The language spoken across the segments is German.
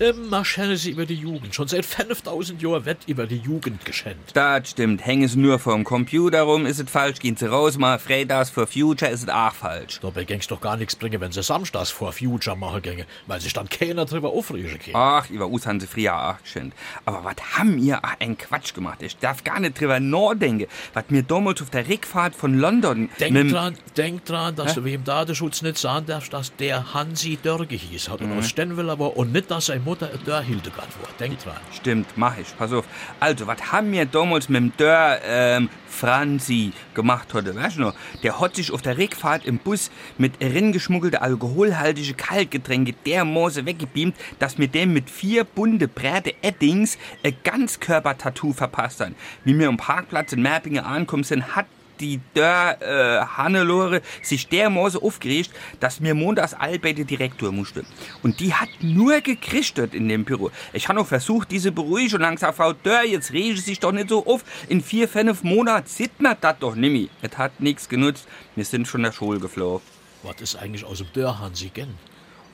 Immer schäne sie über die Jugend. Schon seit 5000 Jahren wird über die Jugend geschänt. Das stimmt. Hängen es nur vom Computer rum, ist es falsch. Gehen sie raus, mal Fridays for Future, ist es auch falsch. Dabei gäng's doch gar nichts bringen, wenn sie Samstags vor Future machen gänge, weil sich dann keiner drüber aufregen kann. Ach, über uns haben sie früher auch geschenkt. Aber was haben ihr ein Quatsch gemacht? Ich darf gar nicht drüber nachdenken. Was mir damals auf der Rückfahrt von London... Denk dran, denk dran, dass du wem Datenschutz nicht sagen darfst, dass der Hansi Dörge hieß hat und aus Stenwiller war und nicht, dass seine Mutter ein Dörr Hildegard war. Denk dran. Stimmt, mach ich. Pass auf. Also, was haben wir damals mit dem Dörr, ähm, Franzi gemacht heute? Weißt du noch? Der hat sich auf der Rückfahrt im Bus mit reingeschmuggelte alkoholhaltige Kaltgetränke dermaßen weggebeamt, dass wir dem mit vier bunte Bräte Eddings ein Ganzkörper-Tattoo verpasst haben. Wie wir am Parkplatz in Merpingen ankommen sind, hat die Dörr äh, Hannelore sich dermaßen aufgeregt, dass mir montags all bei der Direktor musste. Und die hat nur gekriegt dort in dem Büro. Ich habe noch versucht, diese beruhigen und langsam, Frau Dörr, jetzt rege ich sich doch nicht so auf. In vier, fünf Monaten sieht man das doch nimmer. Es hat nichts genutzt. Wir sind schon der Schule geflogen. Was ist eigentlich aus dem Dörr Hansi gen?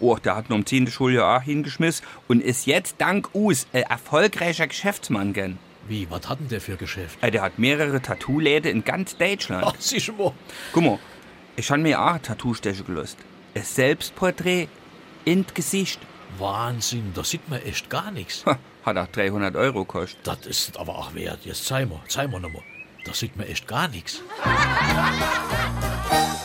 Oh, der hat noch im 10. Schuljahr hingeschmissen und ist jetzt dank us ein erfolgreicher Geschäftsmann gern. Wie, was hat denn der für Geschäft? Äh, Der hat mehrere Tattoo-Läden in ganz Deutschland. Ach, sieh mal. Guck mal, ich habe mir auch Tattoo stechen gelöst. Ein Selbstporträt in Gesicht. Wahnsinn, da sieht man echt gar nichts. Ha, Hat auch 300 Euro gekostet. Das ist aber auch wert. Jetzt zeig mal, zeig mal nochmal. Da sieht man echt gar nichts.